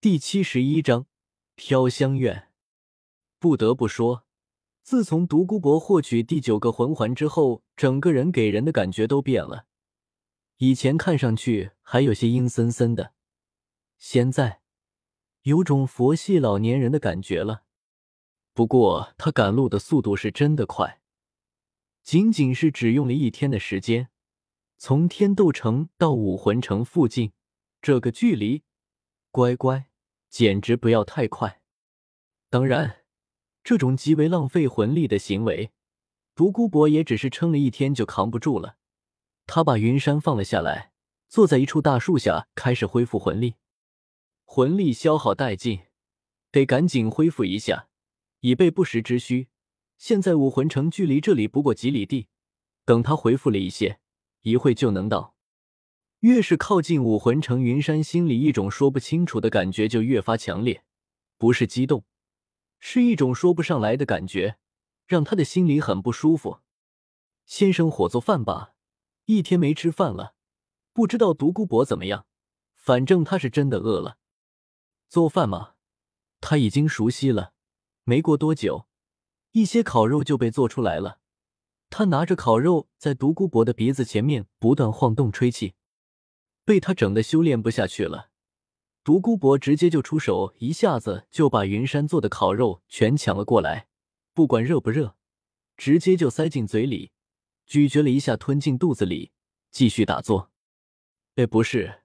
第七十一章飘香院。不得不说，自从独孤博获取第九个魂环之后，整个人给人的感觉都变了。以前看上去还有些阴森森的，现在有种佛系老年人的感觉了。不过他赶路的速度是真的快，仅仅是只用了一天的时间，从天斗城到武魂城附近这个距离，乖乖，简直不要太快。当然，这种极为浪费魂力的行为，独孤博也只是撑了一天就扛不住了。他把云山放了下来，坐在一处大树下，开始恢复魂力。魂力消耗殆尽，得赶紧恢复一下，以备不时之需。现在武魂城距离这里不过几里地，等他恢复了一些，一会就能到。越是靠近武魂城，云山心里一种说不清楚的感觉就越发强烈，不是激动，是一种说不上来的感觉，让他的心里很不舒服。先生，火做饭吧。一天没吃饭了，不知道独孤博怎么样。反正他是真的饿了。做饭嘛，他已经熟悉了。没过多久，一些烤肉就被做出来了。他拿着烤肉在独孤博的鼻子前面不断晃动吹气，被他整的修炼不下去了。独孤博直接就出手，一下子就把云山做的烤肉全抢了过来，不管热不热，直接就塞进嘴里。咀嚼了一下，吞进肚子里，继续打坐。哎，不是，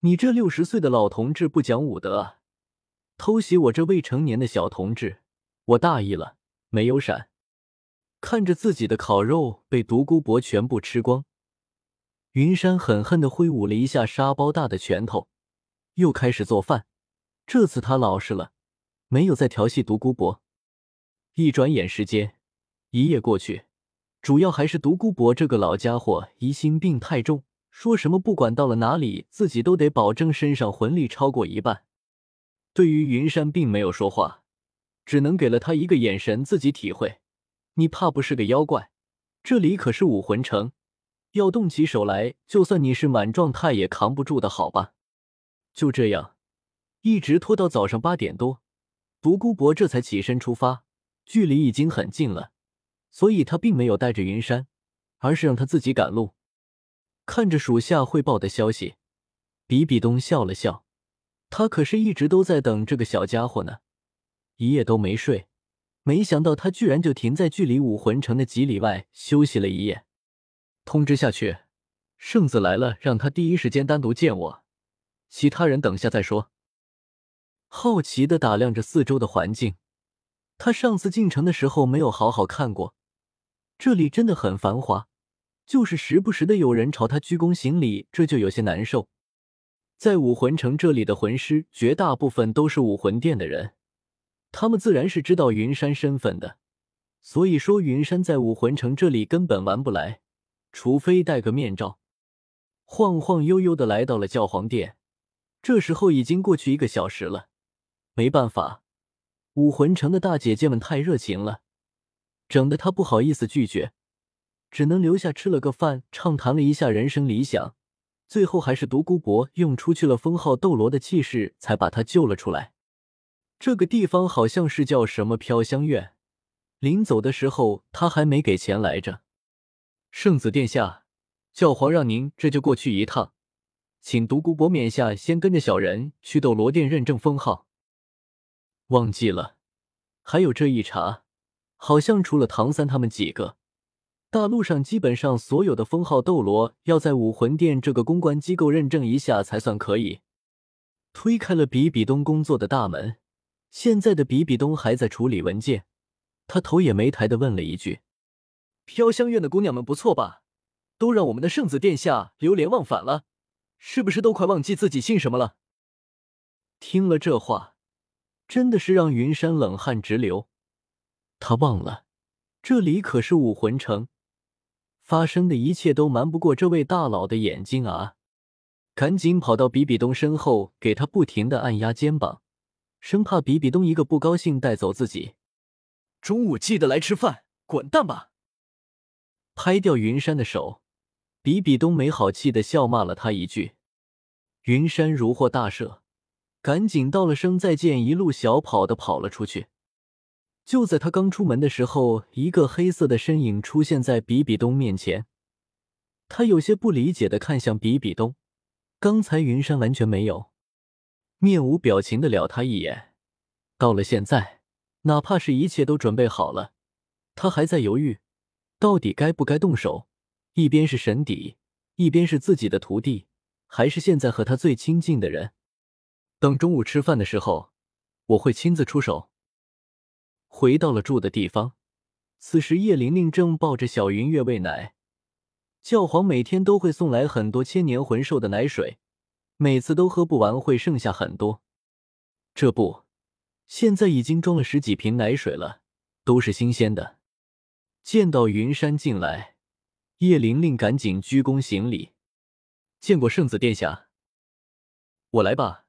你这六十岁的老同志不讲武德啊！偷袭我这未成年的小同志，我大意了，没有闪。看着自己的烤肉被独孤博全部吃光，云山狠狠的挥舞了一下沙包大的拳头，又开始做饭。这次他老实了，没有再调戏独孤博。一转眼时间，一夜过去。主要还是独孤博这个老家伙疑心病太重，说什么不管到了哪里，自己都得保证身上魂力超过一半。对于云山，并没有说话，只能给了他一个眼神，自己体会。你怕不是个妖怪？这里可是武魂城，要动起手来，就算你是满状态也扛不住的，好吧？就这样，一直拖到早上八点多，独孤博这才起身出发，距离已经很近了。所以他并没有带着云山，而是让他自己赶路。看着属下汇报的消息，比比东笑了笑。他可是一直都在等这个小家伙呢，一夜都没睡。没想到他居然就停在距离武魂城的几里外休息了一夜。通知下去，圣子来了，让他第一时间单独见我，其他人等下再说。好奇的打量着四周的环境，他上次进城的时候没有好好看过。这里真的很繁华，就是时不时的有人朝他鞠躬行礼，这就有些难受。在武魂城这里的魂师绝大部分都是武魂殿的人，他们自然是知道云山身份的。所以说，云山在武魂城这里根本玩不来，除非戴个面罩。晃晃悠悠的来到了教皇殿，这时候已经过去一个小时了。没办法，武魂城的大姐姐们太热情了。整得他不好意思拒绝，只能留下吃了个饭，畅谈了一下人生理想。最后还是独孤博用出去了封号斗罗的气势，才把他救了出来。这个地方好像是叫什么飘香院。临走的时候他还没给钱来着。圣子殿下，教皇让您这就过去一趟，请独孤博冕下先跟着小人去斗罗殿认证封号。忘记了，还有这一茬。好像除了唐三他们几个，大陆上基本上所有的封号斗罗要在武魂殿这个公关机构认证一下才算可以。推开了比比东工作的大门，现在的比比东还在处理文件，他头也没抬的问了一句：“飘香院的姑娘们不错吧？都让我们的圣子殿下流连忘返了，是不是都快忘记自己姓什么了？”听了这话，真的是让云山冷汗直流。他忘了，这里可是武魂城，发生的一切都瞒不过这位大佬的眼睛啊！赶紧跑到比比东身后，给他不停的按压肩膀，生怕比比东一个不高兴带走自己。中午记得来吃饭，滚蛋吧！拍掉云山的手，比比东没好气的笑骂了他一句。云山如获大赦，赶紧道了声再见，一路小跑的跑了出去。就在他刚出门的时候，一个黑色的身影出现在比比东面前。他有些不理解的看向比比东，刚才云山完全没有面无表情的了他一眼。到了现在，哪怕是一切都准备好了，他还在犹豫，到底该不该动手。一边是神邸，一边是自己的徒弟，还是现在和他最亲近的人。等中午吃饭的时候，我会亲自出手。回到了住的地方，此时叶玲玲正抱着小云月喂奶。教皇每天都会送来很多千年魂兽的奶水，每次都喝不完，会剩下很多。这不，现在已经装了十几瓶奶水了，都是新鲜的。见到云山进来，叶玲玲赶紧鞠躬行礼：“见过圣子殿下。”“我来吧，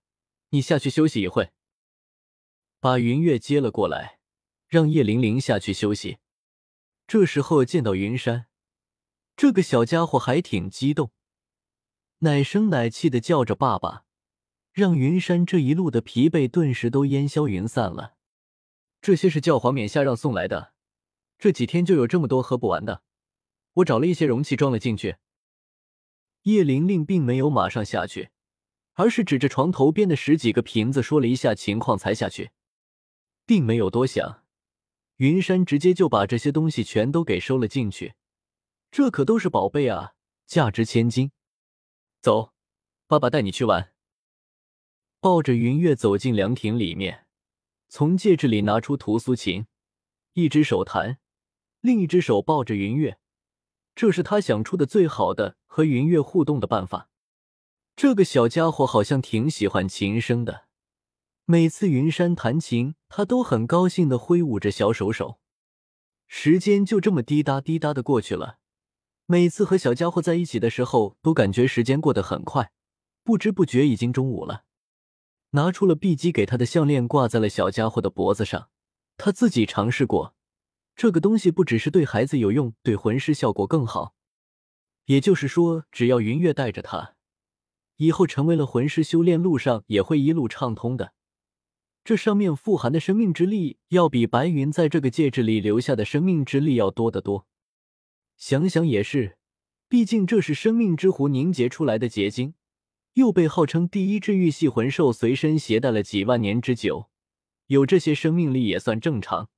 你下去休息一会。”把云月接了过来。让叶玲玲下去休息。这时候见到云山，这个小家伙还挺激动，奶声奶气的叫着爸爸，让云山这一路的疲惫顿时都烟消云散了。这些是教皇冕下让送来的，这几天就有这么多喝不完的，我找了一些容器装了进去。叶玲玲并没有马上下去，而是指着床头边的十几个瓶子说了一下情况才下去，并没有多想。云山直接就把这些东西全都给收了进去，这可都是宝贝啊，价值千金。走，爸爸带你去玩。抱着云月走进凉亭里面，从戒指里拿出屠苏琴，一只手弹，另一只手抱着云月，这是他想出的最好的和云月互动的办法。这个小家伙好像挺喜欢琴声的。每次云山弹琴，他都很高兴的挥舞着小手手。时间就这么滴答滴答的过去了。每次和小家伙在一起的时候，都感觉时间过得很快，不知不觉已经中午了。拿出了碧姬给他的项链，挂在了小家伙的脖子上。他自己尝试过，这个东西不只是对孩子有用，对魂师效果更好。也就是说，只要云月带着他，以后成为了魂师，修炼路上也会一路畅通的。这上面富含的生命之力，要比白云在这个戒指里留下的生命之力要多得多。想想也是，毕竟这是生命之湖凝结出来的结晶，又被号称第一治愈系魂兽随身携带了几万年之久，有这些生命力也算正常。